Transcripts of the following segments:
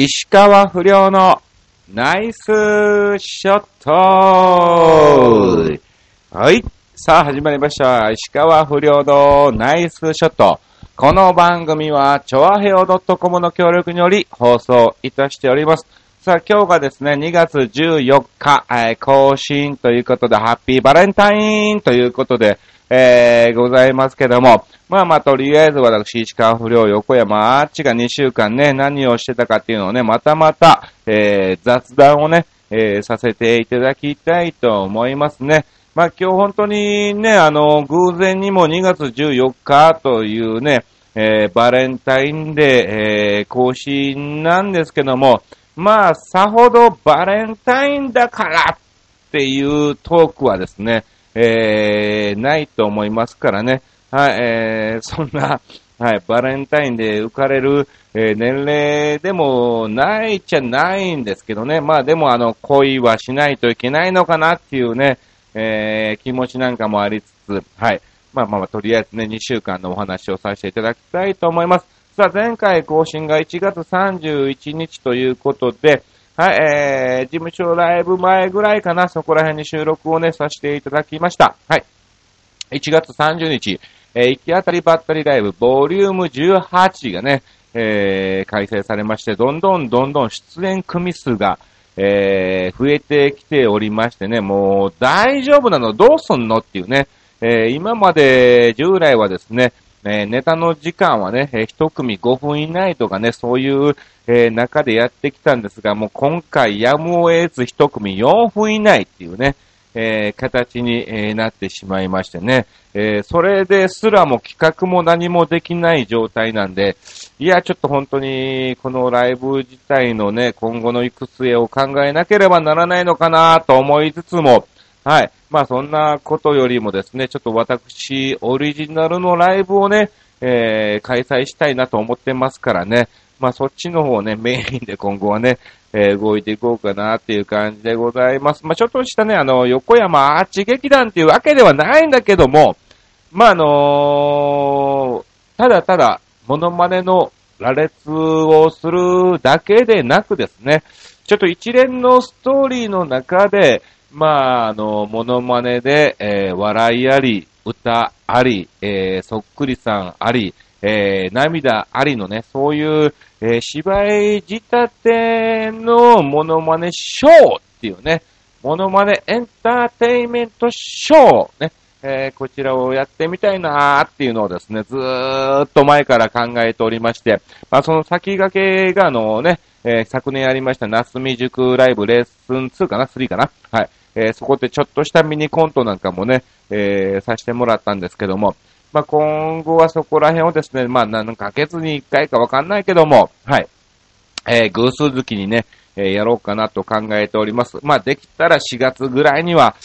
石川不良のナイスショットはい。さあ、始まりました。石川不良のナイスショット。この番組は、ちょわへお .com の協力により放送いたしております。さあ、今日がですね、2月14日、えー更新ということで、ハッピーバレンタインということで、えー、ございますけども、まあまあ、とりあえず私、石川不良横山アーチが2週間ね、何をしてたかっていうのをね、またまた、えー、雑談をね、えー、させていただきたいと思いますね。まあ今日本当にね、あの、偶然にも2月14日というね、えー、バレンタインデー、えー、更新なんですけども、まあ、さほどバレンタインだからっていうトークはですね、えー、ないと思いますからね。はい、えー、そんな、はい、バレンタインで浮かれる、えー年齢でもないっちゃないんですけどね。まあでもあの、恋はしないといけないのかなっていうね、えー気持ちなんかもありつつ、はい。まあまあまあ、とりあえずね、2週間のお話をさせていただきたいと思います。さあ、前回更新が1月31日ということで、はい、えー、事務所ライブ前ぐらいかな、そこら辺に収録をね、させていただきました。はい。1月30日、えー行き当たりばったりライブ、ボリューム18がね、えー開催されまして、どんどんどんどん出演組数が、えー増えてきておりましてね、もう大丈夫なのどうすんのっていうね、えー今まで従来はですね、えネタの時間はね、えー一組5分以内とかね、そういう、えー中でやってきたんですが、もう今回やむを得ず一組4分以内っていうね、えー形に、えーなってしまいましてね、えーそれですらも企画も何もできない状態なんで、いや、ちょっと本当に、このライブ自体のね、今後の行く末を考えなければならないのかなと思いつつも、はい。まあそんなことよりもですね、ちょっと私、オリジナルのライブをね、えー開催したいなと思ってますからね。まあそっちの方ね、メインで今後はね、えー動いていこうかなっていう感じでございます。まあちょっとしたね、あの、横山アーチ劇団っていうわけではないんだけども、まああのーただただ、モノマネの羅列をするだけでなくですね、ちょっと一連のストーリーの中で、まあ、あの、モノマネで、えー笑いあり、歌あり、えーそっくりさんあり、えー涙ありのね、そういう、えー芝居仕立てのモノマネショーっていうね、モノマネエンターテインメントショーね、えーこちらをやってみたいなーっていうのをですね、ずーっと前から考えておりまして、まあ、その先駆けがあのね、えー昨年やりました、夏未熟ライブレッスン2かな ?3 かなはい。えーそこでちょっとしたミニコントなんかもね、えーさせてもらったんですけども、まあ、今後はそこら辺をですね、まあ、何ヶ月に1回かわかんないけども、はい。えー偶数月にね、えーやろうかなと考えております。まあ、できたら4月ぐらいには、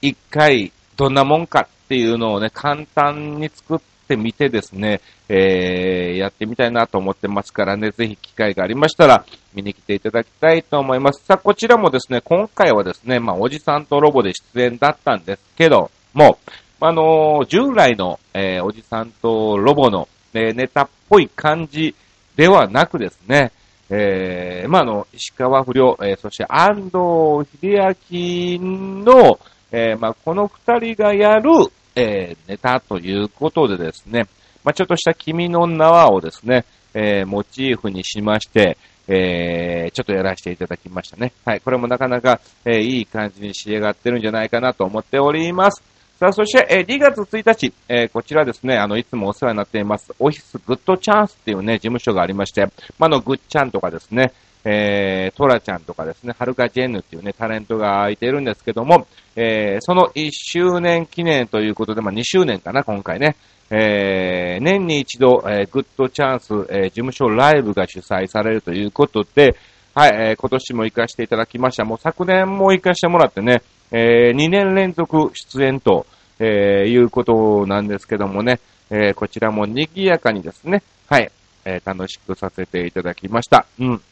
1回どんなもんかっていうのをね、簡単に作ってみてですね、えーやってみたいなと思ってますからね、ぜひ機会がありましたら、見に来ていただきたいと思います。さあ、こちらもですね、今回はですね、まあ、おじさんとロボで出演だったんですけども、あのー従来の、えーおじさんとロボの、えーネタっぽい感じではなくですね、えーまあ、あの、石川不良、えーそして安藤秀明の、えーまあ、この二人がやる、えーネタということでですね、まあ、ちょっとした君の名はをですね、えーモチーフにしまして、えーちょっとやらせていただきましたね。はい。これもなかなか、えーいい感じに仕上がってるんじゃないかなと思っております。さあ、そして、えー2月1日、えーこちらですね、あの、いつもお世話になっています、オフィスグッドチャンスっていうね、事務所がありまして、まあ、あの、グッチャンとかですね、えー、トラちゃんとかですね、はるかジェンヌっていうね、タレントが空いてるんですけども、えーその1周年記念ということで、まあ、2周年かな、今回ね。えー年に一度、えーグッドチャンス、えー事務所ライブが主催されるということで、はい、えー今年も行かせていただきました。もう昨年も行かせてもらってね、え2年連続出演と、えーいうことなんですけどもね、えーこちらも賑やかにですね、はい、えー楽しくさせていただきました。うん。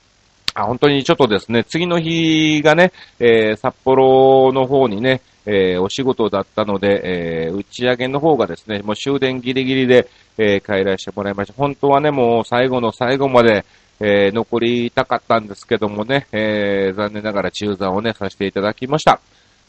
あ、本当にちょっとですね、次の日がね、えー札幌の方にね、えーお仕事だったので、えー打ち上げの方がですね、もう終電ギリギリで、えー帰らせてもらいました。本当はね、もう最後の最後まで、えー、残りたかったんですけどもね、えー、残念ながら中座をね、させていただきました。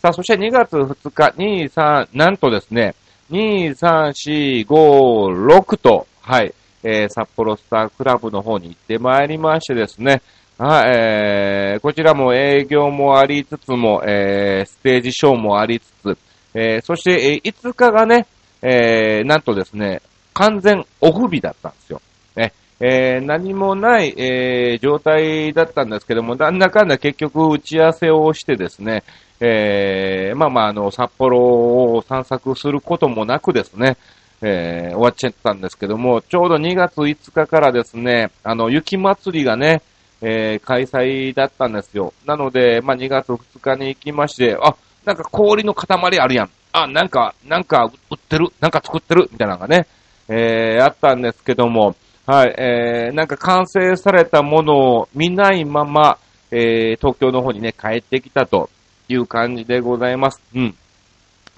さあ、そして2月2日、2、3、なんとですね、2、3、4、5、6と、はい、えー、札幌スタークラブの方に行ってまいりましてですね、はい、えー、こちらも営業もありつつも、えー、ステージショーもありつつ、えー、そして、えー、5日がね、えー、なんとですね、完全オフ日だったんですよ。ね、えー、何もない、えー、状態だったんですけども、なんだかんだ結局打ち合わせをしてですね、えー、まあまあ、あの、札幌を散策することもなくですね、えー、終わっちゃったんですけども、ちょうど2月5日からですね、あの、雪祭りがね、えー、開催だったんですよ。なので、まあ、2月2日に行きまして、あ、なんか氷の塊あるやん。あ、なんか、なんか売ってる、なんか作ってる、みたいなのがね、えー、あったんですけども、はい、えー、なんか完成されたものを見ないまま、えー、東京の方にね、帰ってきたという感じでございます。うん。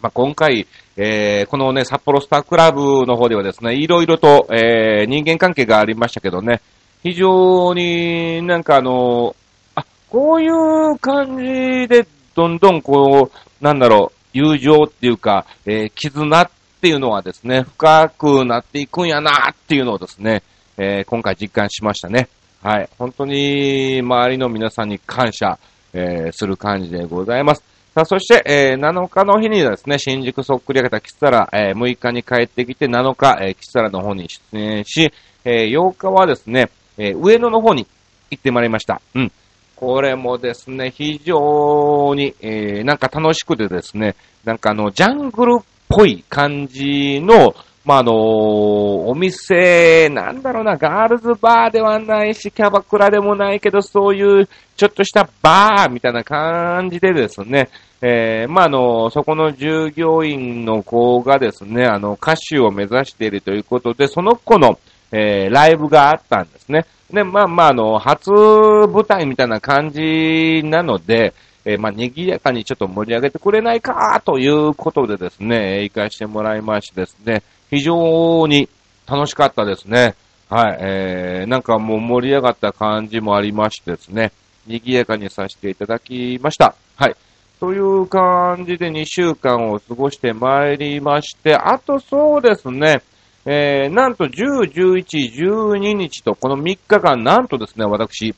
まあ、今回、えー、このね、札幌スタークラブの方ではですね、いろいろと、えー、人間関係がありましたけどね、非常になんかあの、あ、こういう感じで、どんどんこう、なんだろう、友情っていうか、えー、絆っていうのはですね、深くなっていくんやなっていうのをですね、えー、今回実感しましたね。はい。本当に、周りの皆さんに感謝、えー、する感じでございます。さあ、そして、えー、7日の日にですね、新宿そっくり上げたキスタラ、えー、6日に帰ってきて7日、えー、キスタラの方に出演し、えー、8日はですね、えー、上野の方に行ってまいりました。うん。これもですね、非常に、えー、なんか楽しくてですね、なんかあの、ジャングルっぽい感じの、まあ、あのー、お店、なんだろうな、ガールズバーではないし、キャバクラでもないけど、そういう、ちょっとしたバーみたいな感じでですね、えー、まあ、あの、そこの従業員の子がですね、あの、歌手を目指しているということで、その子の、えー、ライブがあったんですね。で、まあまあ、あの、初舞台みたいな感じなので、えー、まあ、賑やかにちょっと盛り上げてくれないか、ということでですね、行かしてもらいましてですね、非常に楽しかったですね。はい、えー、なんかもう盛り上がった感じもありましてですね、賑やかにさせていただきました。はい。という感じで2週間を過ごしてまいりまして、あとそうですね、えー、なんと10、11、12日と、この3日間、なんとですね、私、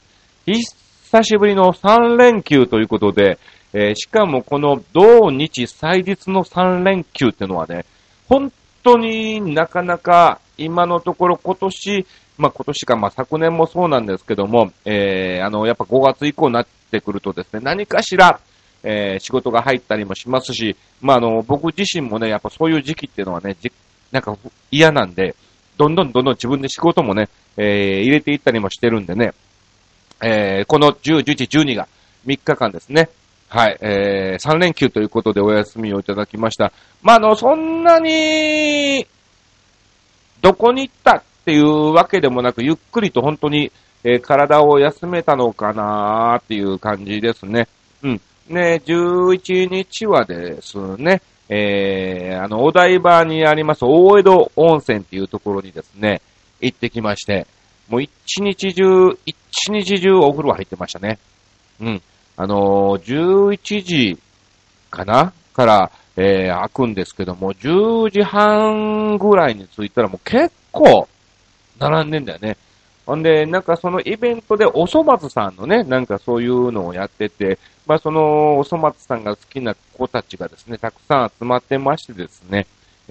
久しぶりの3連休ということで、えー、しかもこの同日祭日の3連休っていうのはね、本当になかなか今のところ今年、まあ今年か、まあ昨年もそうなんですけども、えー、あの、やっぱ5月以降になってくるとですね、何かしら、えー、仕事が入ったりもしますし、まああの、僕自身もね、やっぱそういう時期っていうのはね、なんか嫌なんで、どんどんどんどん自分で仕事もね、えー、入れていったりもしてるんでね、えー、この10、11、12が3日間ですね、はい、えー、3連休ということでお休みをいただきました。まあ、あの、そんなに、どこに行ったっていうわけでもなく、ゆっくりと本当に、えー、体を休めたのかなーっていう感じですね。うん。ね、11日はですね、えー、あの、お台場にあります大江戸温泉っていうところにですね、行ってきまして、もう一日中、一日中お風呂入ってましたね。うん。あのー、11時かな？から、えー、開くんですけども、10時半ぐらいに着いたらもう結構、並んでんだよね。ほんで、なんかそのイベントでおそ松さんのね、なんかそういうのをやってて、まあそのおそ松さんが好きな子たちがですね、たくさん集まってましてですね、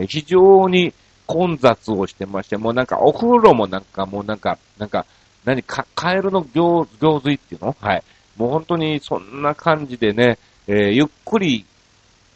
非常に混雑をしてまして、もうなんかお風呂もなんかもうなんか、なんか、何か、カエルの行、行水っていうの？はい。もう本当にそんな感じでね、えー、ゆっくり、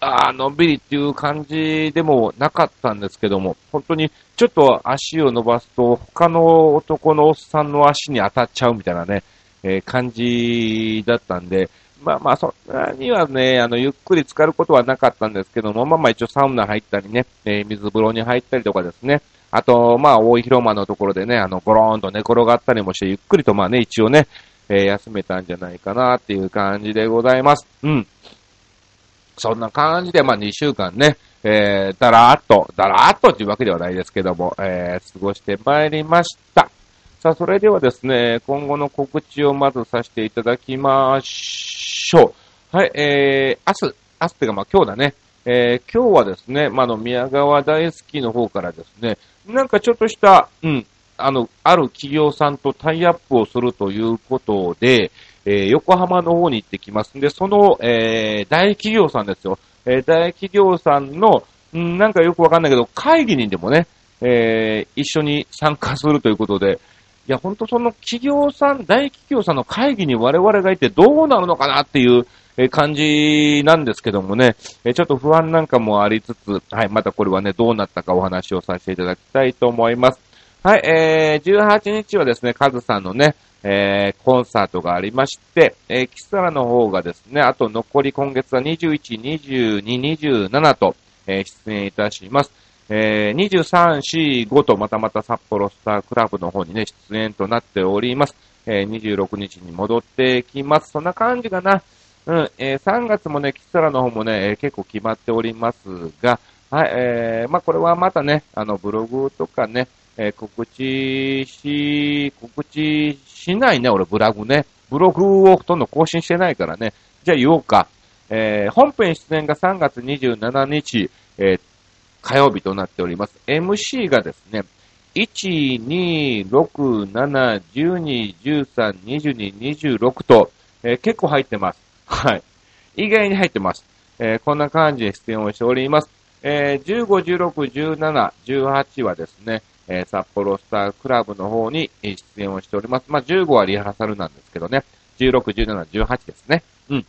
ああのんびりっていう感じでもなかったんですけども、本当にちょっと足を伸ばすと他の男のおっさんの足に当たっちゃうみたいなね、えー、感じだったんで、まあまあ、そんなにはね、あの、ゆっくり浸かることはなかったんですけども、まあまあ一応サウナ入ったりね、えー、水風呂に入ったりとかですね、あと、まあ、大広間のところでね、あの、ゴローンと寝転がったりもして、ゆっくりとまあね、一応ね、えー、休めたんじゃないかなっていう感じでございます。うん。そんな感じで、まあ2週間ね、えー、だらーっと、だらーっとっていうわけではないですけども、えー、過ごしてまいりました。さあ、それではですね、今後の告知をまずさせていただきましょう。はい、えー、明日、明日ってかまあ今日だね。えー、今日はですね、まあ、の、宮川大好きの方からですね、なんかちょっとした、うん、あの、ある企業さんとタイアップをするということで、えー、横浜の方に行ってきますんで、その、えー、大企業さんですよ。えー、大企業さんの、んなんかよくわかんないけど、会議にでもね、えー、一緒に参加するということで、いや、ほんとその企業さん、大企業さんの会議に我々がいてどうなるのかなっていう感じなんですけどもねえ、ちょっと不安なんかもありつつ、はい、またこれはね、どうなったかお話をさせていただきたいと思います。はい、えー、18日はですね、カズさんのね、えー、コンサートがありまして、えー、キサラの方がですね、あと残り今月は21、22、27と、えー、出演いたします。えー、23、4、5とまたまた札幌スタークラブの方にね、出演となっております。えー、26日に戻ってきます。そんな感じかな。うん、えー、3月もね、キサラの方もね、えー、結構決まっておりますが、はい、えー、まあ、これはまたね、あの、ブログとかね、えー、告知し、告知しないね、俺、ブログね。ブログをほとんど更新してないからね。じゃあ言おうか。えー、本編出演が3月27日、えー、火曜日となっております。MC がですね、1、2、6、7、12、13、22、26と、えー、結構入ってます。はい。意外に入ってます。えー、こんな感じで出演をしております。えー、15、16、17、18はですね、えー、札幌スタークラブの方に出演をしております。まあ、15はリハーサルなんですけどね。16、17、18ですね。うん。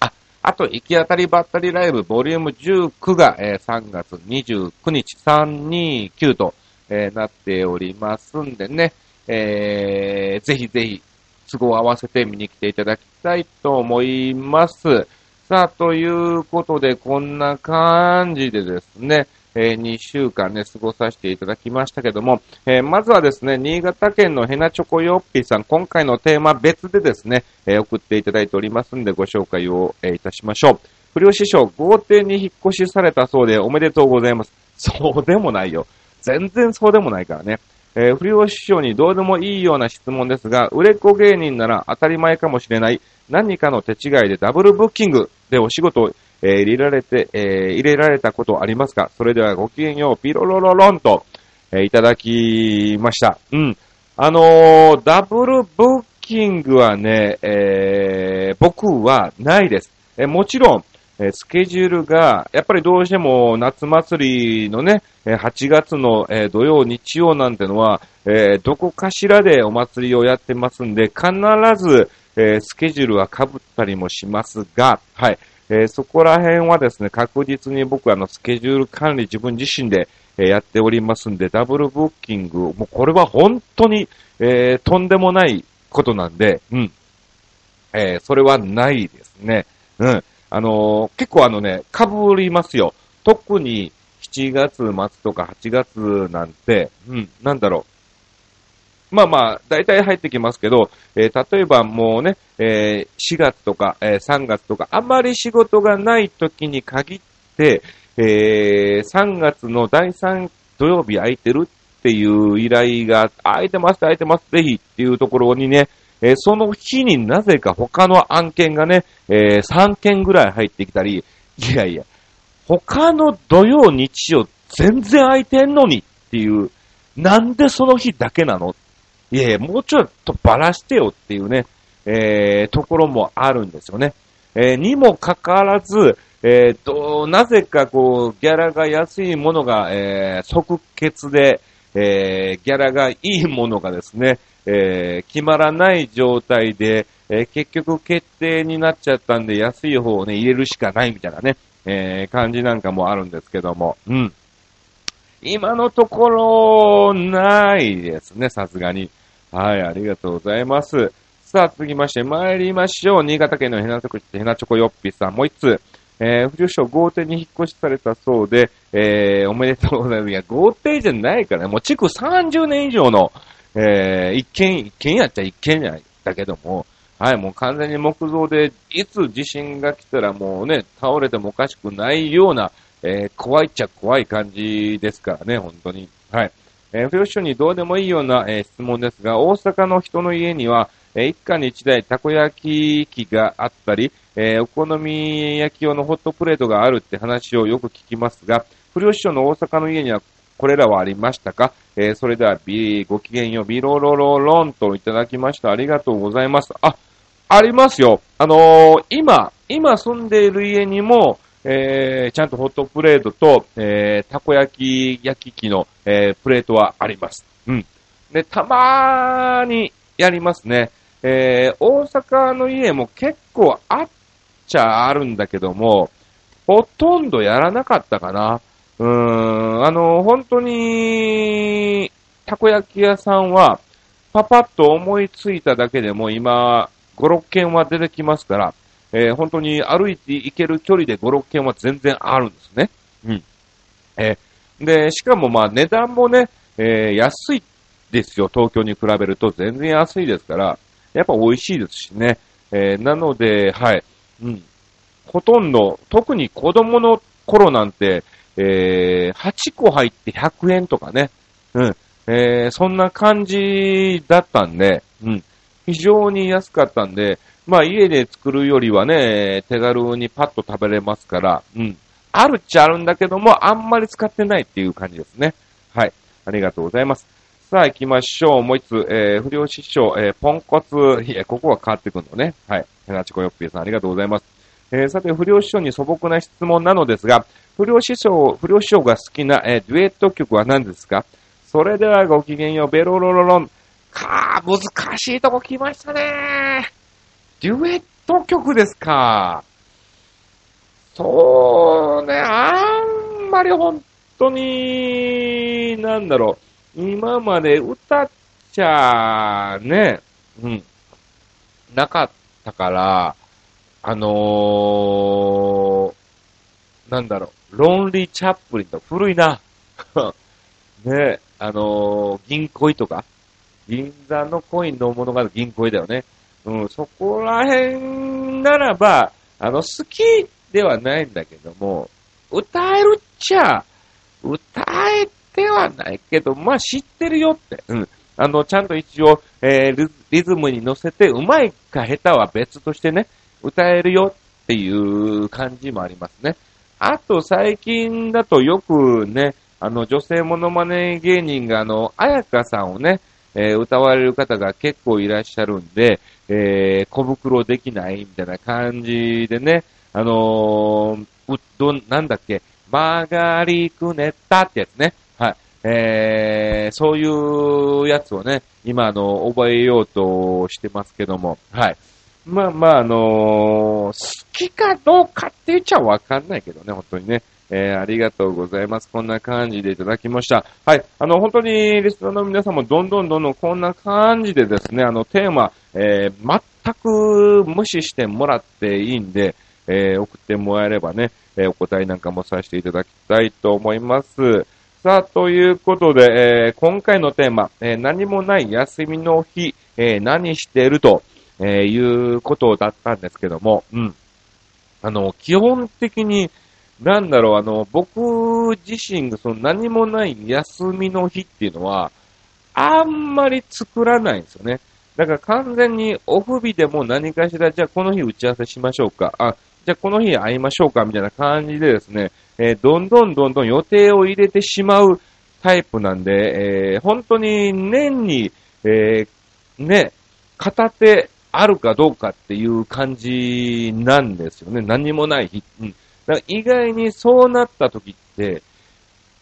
あ、あと、行き当たりばったりライブボリューム19が、えー、3月29日、329と、えー、なっておりますんでね、えー、ぜひぜひ、都合を合わせて見に来ていただきたいと思います。さあ、ということで、こんな感じでですね、えー、2週間ね、過ごさせていただきましたけども、えー、まずはですね、新潟県のヘナチョコヨッピーさん、今回のテーマ別でですね、えー、送っていただいておりますんで、ご紹介を、えいたしましょう。不良師匠、豪邸に引っ越しされたそうでおめでとうございます。そうでもないよ。全然そうでもないからね。えー、不良師匠にどうでもいいような質問ですが、売れっ子芸人なら当たり前かもしれない何かの手違いでダブルブッキングでお仕事をえー、入れられて、えー、入れられたことありますか？それではごきげんよう、ピロロロロンと、えー、いただきました。うん。あのー、ダブルブッキングはね、えー、僕はないです。えー、もちろん、えスケジュールが、やっぱりどうしても夏祭りのね、8月のえ土曜、日曜なんてのは、えどこかしらでお祭りをやってますんで、必ず、えスケジュールは被ったりもしますが、はい。えー、そこら辺はですね、確実に僕はあの、スケジュール管理自分自身で、えー、やっておりますんで、ダブルブッキング、もうこれは本当に、えー、とんでもないことなんで、うん。えそれはないですね。うん。あの結構あのね、被りますよ。特に7月末とか8月なんて、うん、なんだろう。まあまあ、大体入ってきますけど、えー、例えばもうね、えー、4月とか、えー、3月とか、あまり仕事がない時に限って、えー、3月の第3土曜日空いてるっていう依頼が、空いてます、空いてます、ぜひっていうところにね、えー、その日になぜか他の案件がね、えー、3件ぐらい入ってきたり、いやいや、他の土曜、日曜全然空いてんのにっていう、なんでその日だけなのいやいや、もうちょっとばらしてよっていうね、えー、ところもあるんですよね。えー、にもかかわらず、えー、と、なぜかこう、ギャラが安いものが、えー、即決で、えー、ギャラがいいものがですね、えー、決まらない状態で、えー、結局決定になっちゃったんで安い方をね、入れるしかないみたいなね、えー、感じなんかもあるんですけども、うん。今のところ、ないですね、さすがに。はい、ありがとうございます。さあ、続きまして参りましょう。新潟県のヘナチョコ、ヘナチョコヨッピーさん、もう一つ。えー、不良豪邸に引っ越しされたそうで、えー、おめでとうございます。いや、豪邸じゃないからね、もう築30年以上の、えー、一軒、一軒やっちゃ一軒やだけども、はい、もう完全に木造で、いつ地震が来たらもうね、倒れてもおかしくないような、えー、怖いっちゃ怖い感じですからね、本当に。はい。えー、不良師匠にどうでもいいような、えー、質問ですが、大阪の人の家には、えー、一家に一台たこ焼き器があったり、えー、お好み焼き用のホットプレートがあるって話をよく聞きますが、不良師匠の大阪の家にはこれらはありましたか？えー、それでは、ビごきげんよう、ビロロロロンといただきました。ありがとうございます。あ、ありますよ。あのー、今、今住んでいる家にも、えー、ちゃんとホットプレートと、えー、たこ焼き焼き器の、えー、プレートはあります。うん。で、たまーにやりますね。えー、大阪の家も結構あっちゃあるんだけども、ほとんどやらなかったかな。うーん、あの、本当に、たこ焼き屋さんは、パパッと思いついただけでも今、5、6軒は出てきますから、えー、本当に歩いて行ける距離で5、6軒は全然あるんですね。うん。えー、で、しかもまあ値段もね、えー、安いですよ。東京に比べると全然安いですから、やっぱ美味しいですしね。えー、なので、はい。うん。ほとんど、特に子供の頃なんて、えー、8個入って100円とかね。うん。えー、そんな感じだったんで、うん。非常に安かったんで、まあ家で作るよりはね、手軽にパッと食べれますから、うん。あるっちゃあるんだけども、あんまり使ってないっていう感じですね。はい。ありがとうございます。さあ行きましょう。もう一つ、えー、不良師匠、えー、ポンコツ、いや、ここは変わってくるのね。はい。ヘナチコヨッピーさんありがとうございます。えー、さて、不良師匠に素朴な質問なのですが、不良師匠、不良師匠が好きな、えー、デュエット曲は何ですか？それではごきげんよう、ベロロロロン。かー、難しいとこ来ましたねデュエット曲ですか。そうね、あんまり本当に、なんだろう、今まで歌っちゃ、ね、うん、なかったから、あのー、なんだろう、ロンリー・チャップリンと古いな。ね、あのー、銀恋とか、銀座のコインの物が銀恋だよね。うん、そこら辺ならば、あの、好きではないんだけども、歌えるっちゃ、歌えてはないけど、まあ知ってるよって。うん。あの、ちゃんと一応、えー、リズムに乗せて、うまいか下手は別としてね、歌えるよっていう感じもありますね。あと最近だとよくね、あの、女性モノマネ芸人が、あの、彩香さんをね、えー、歌われる方が結構いらっしゃるんで、えー、小袋できないみたいな感じでね、あのー、うど、なんだっけ、曲がりくねったってやつね。はい。えー、そういうやつをね、今、あの、覚えようとしてますけども、はい。まあまあ、あのー、好きかどうかって言っちゃわかんないけどね、本当にね。えー、ありがとうございます。こんな感じでいただきました。はい。あの、本当に、リスナーの皆さんもどんどんどんどんこんな感じでですね、あの、テーマ、えー、全く無視してもらっていいんで、えー、送ってもらえればね、えお答えなんかもさせていただきたいと思います。さあ、ということで、え今回のテーマ、え何もない休みの日、え何してると、えいうことだったんですけども、うん。あの、基本的に、なんだろう、あの、僕自身がその何もない休みの日っていうのは、あんまり作らないんですよね。だから完全にオフ日でも何かしら、じゃあこの日打ち合わせしましょうか。あ、じゃあこの日会いましょうかみたいな感じでですね、えー、どんどんどんどん予定を入れてしまうタイプなんで、えー、本当に年に、えー、ね、片手あるかどうかっていう感じなんですよね。何もない日。うんだから意外にそうなった時って、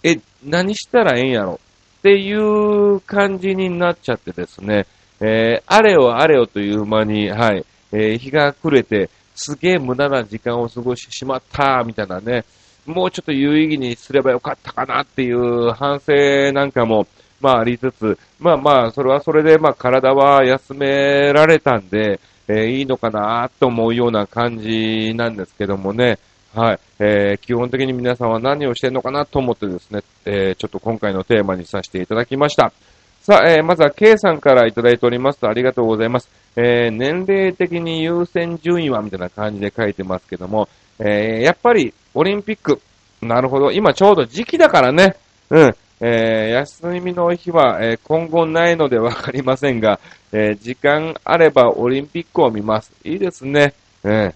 え、何したらええんやろっていう感じになっちゃってですね、えー、あれよあれよという間に、はい、えー、日が暮れて、すげえ無駄な時間を過ごしてしまった、みたいなね、もうちょっと有意義にすればよかったかなっていう反省なんかも、まあありつつ、まあまあ、それはそれで、まあ体は休められたんで、えー、いいのかなと思うような感じなんですけどもね、はい。えー、基本的に皆さんは何をしてるのかなと思ってですね、えー、ちょっと今回のテーマにさせていただきました。さあ、えー、まずは K さんからいただいておりますとありがとうございます。えー、年齢的に優先順位はみたいな感じで書いてますけども、えー、やっぱりオリンピック、なるほど、今ちょうど時期だからね、うん、えー、休みの日は、えー、今後ないのでわかりませんが、えー、時間あればオリンピックを見ます。いいですね。え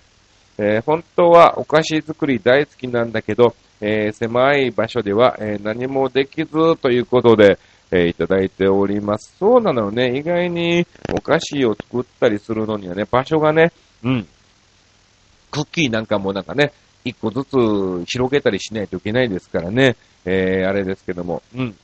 えー、本当はお菓子作り大好きなんだけど、えー、狭い場所では、えー、何もできずということで、えいただいております。そうなのよね。意外にお菓子を作ったりするのにはね、場所がね、うん。クッキーなんかもなんかね、一個ずつ広げたりしないといけないですからね。えー、あれですけども、うん。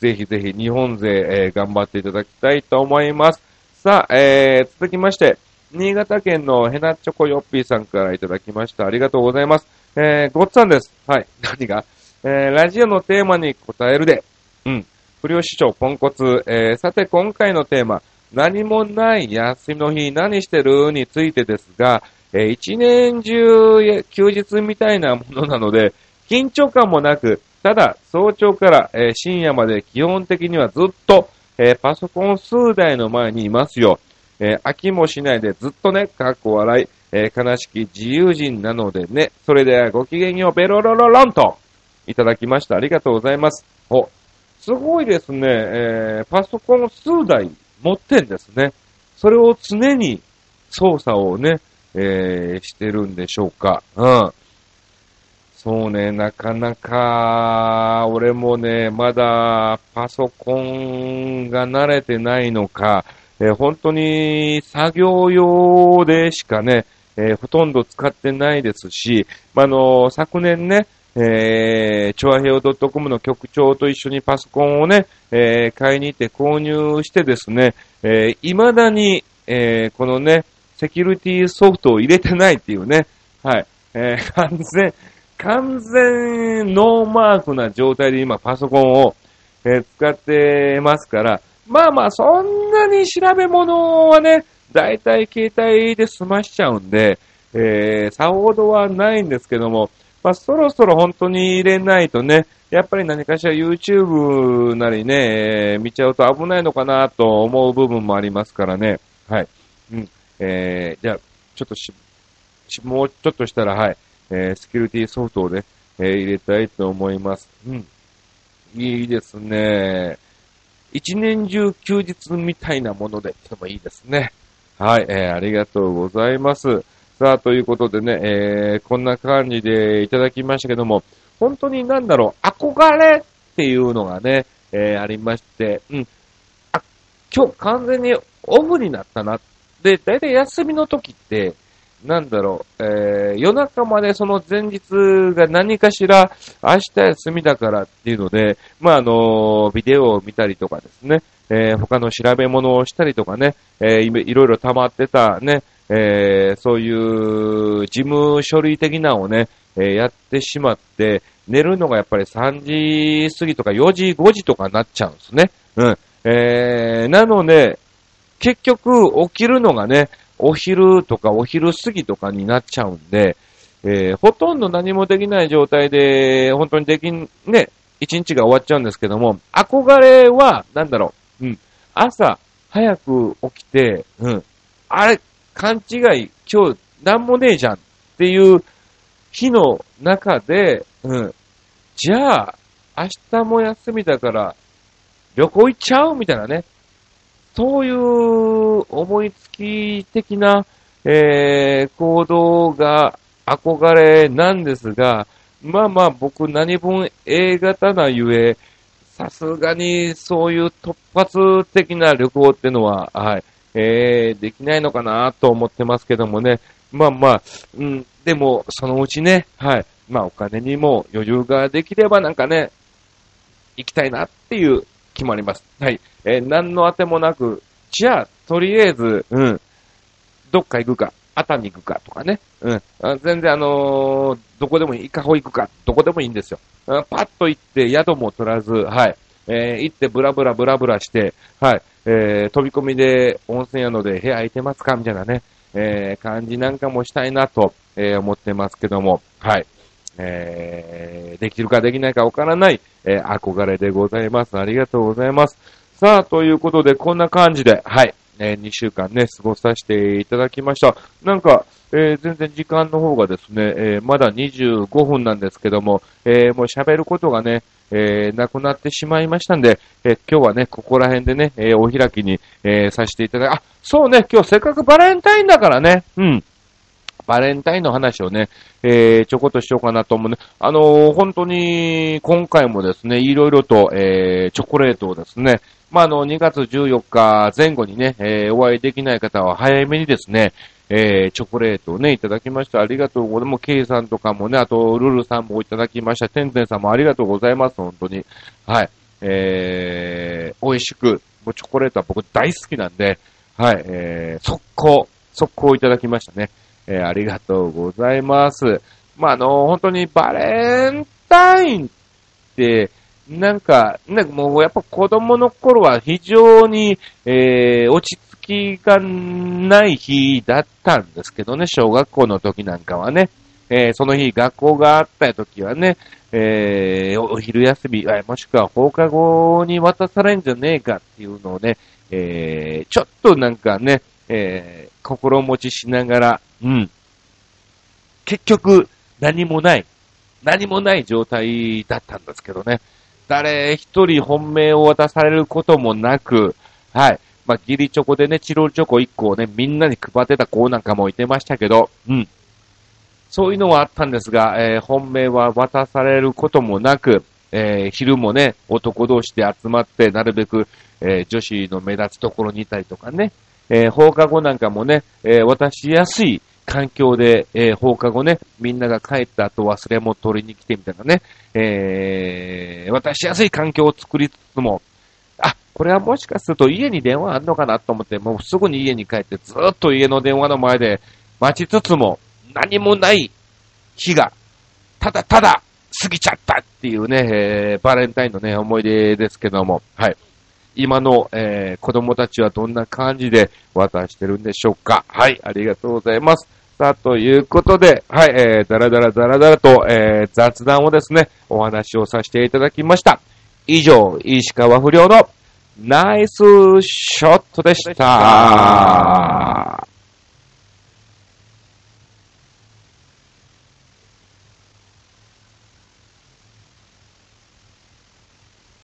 ぜひぜひ日本勢、え、頑張っていただきたいと思います。さあ、え、続きまして、新潟県のヘナチョコヨッピーさんからいただきました。ありがとうございます。えー、ごっつぁんです。はい。何が？えー、ラジオのテーマに答えるで。うん。不良市長ポンコツ。えー、さて今回のテーマ、何もない休みの日何してるについてですが、えー、一年中休日みたいなものなので、緊張感もなく、ただ、早朝から、えー、深夜まで基本的にはずっと、えー、パソコン数台の前にいますよ。えー、飽きもしないでずっとね、かっこ笑い、え悲しき自由人なのでね。それではごきげんよう、ベロロロロンと、いただきました。ありがとうございます。お、すごいですね。えー、パソコン数台持ってんですね。それを常に操作をね、えー、してるんでしょうか。うん。そうね、なかなか、俺もね、まだパソコンが慣れてないのか、えー、本当に作業用でしかね、えー、ほとんど使ってないですし、まあの昨年ね、えー、チョアヘオ .com の局長と一緒にパソコンをね、えー、買いに行って購入してですね、えー、未だに、えー、このね、セキュリティソフトを入れてないっていうね、はい、えー、完全、完全ノーマークな状態で今パソコンを、えー、使ってますから、まあまあそんなに調べ物はね、だいたい携帯で済ましちゃうんで、えー、さほどはないんですけども、まあそろそろ本当に入れないとね、やっぱり何かしら YouTube なりね、えー、見ちゃうと危ないのかなと思う部分もありますからね。はい。うん。えー、じゃあ、ちょっとし、しもうちょっとしたら、はい。えー、セキュリティソフトをね、えー、入れたいと思います。うん。いいですね。一年中休日みたいなものでってもいいですね。はい、えー、ありがとうございます。さあ、ということでね、えー、こんな感じでいただきましたけども、本当になんだろう、憧れっていうのがね、えー、ありまして、うん。あ、今日完全にオフになったな。で、だいたい休みの時って、なんだろう、えー、夜中までその前日が何かしら明日休みだからっていうので、まあ、あのビデオを見たりとかですね、えー、他の調べ物をしたりとかね、えー、いろいろ溜まってたね、えー、そういう事務処理的なのをね、えー、やってしまって、寝るのがやっぱり3時過ぎとか4時、5時とかになっちゃうんですね。うん。えー、なので、結局起きるのがね、お昼とかお昼過ぎとかになっちゃうんで、えー、ほとんど何もできない状態で、本当にできん、ね、一日が終わっちゃうんですけども、憧れは、なんだろう、うん、朝、早く起きて、うん、あれ、勘違い、今日、なんもねえじゃんっていう日の中で、うん、じゃあ、明日も休みだから、旅行行っちゃうみたいなね。そういう思いつき的な、えー、行動が憧れなんですが、まあまあ僕何分 A 型なゆえ、さすがにそういう突発的な旅行ってのは、はい、えー、できないのかなと思ってますけどもね。まあまあ、うん、でもそのうちね、はい、まあお金にも余裕ができればなんかね、行きたいなっていう決まります。はい。えー、何の当てもなく、じゃあ、とりあえず、うん、どっか行くか、熱海行くかとかね。うん。全然あのー、どこでもいい、伊香保行くか、どこでもいいんですよ。パッと行って宿も取らず、はい。えー、行ってブラブラブラブラして、はい。えー、飛び込みで温泉宿で部屋空いてますか？みたいなね、えー、感じなんかもしたいなと、えー、思ってますけども、はい。えー、できるかできないかわからない、えー、憧れでございます。ありがとうございます。さあ、ということで、こんな感じで、はい、えー、2週間ね、過ごさせていただきました。なんか、えー、全然時間の方がですね、えー、まだ25分なんですけども、えー、もう喋ることがね、えー、亡くなってしまいましたんで、えー、今日はね、ここら辺でね、えー、お開きに、えー、させていただき、あ、そうね、今日せっかくバレンタインだからね、うん。バレンタインの話をね、えー、ちょこっとしようかなと思うね。あのー、本当に、今回もですね、いろいろと、えー、チョコレートをですね、まあ、あの、2月14日前後にね、えー、お会いできない方は早めにですね、えー、チョコレートをね、いただきました。ありがとうございます。ケイさんとかもね、あと、ルルさんもいただきました。テンテンさんもありがとうございます。本当に。はい。えー、美味しく、もうチョコレートは僕大好きなんで、はい、えー、速攻、速攻いただきましたね。えー、ありがとうございます。まあ、あの、本当にバレンタインって、なんか、なんかもうやっぱ子供の頃は非常に、えー、落ち着きがない日だったんですけどね、小学校の時なんかはね、えー、その日学校があった時はね、えー、お昼休み、もしくは放課後に渡されんじゃねえかっていうのをね、えー、ちょっとなんかね、え、心持ちしながら、うん。結局、何もない、何もない状態だったんですけどね。誰一人本命を渡されることもなく、はい。まあ、ギリチョコでね、チロルチョコ1個をね、みんなに配ってた子なんかもいてましたけど、うん。そういうのはあったんですが、えー、本命は渡されることもなく、えー、昼もね、男同士で集まって、なるべく、えー、女子の目立つところにいたりとかね、え放課後なんかもね、え渡しやすい環境で、え放課後ね、みんなが帰った後忘れ物取りに来てみたいなね、えー渡しやすい環境を作りつつも、あ、これはもしかすると家に電話あんのかなと思って、もうすぐに家に帰ってずっと家の電話の前で待ちつつも、何もない日が、ただただ過ぎちゃったっていうね、えー、バレンタインのね、思い出ですけども、はい。今の、えー、子供たちはどんな感じで渡してるんでしょうかはい、ありがとうございます。さあ、ということで、はい、えー、だらだらだらだらと、えー、雑談をですね、お話をさせていただきました。以上、石川不良のナイスショットでした。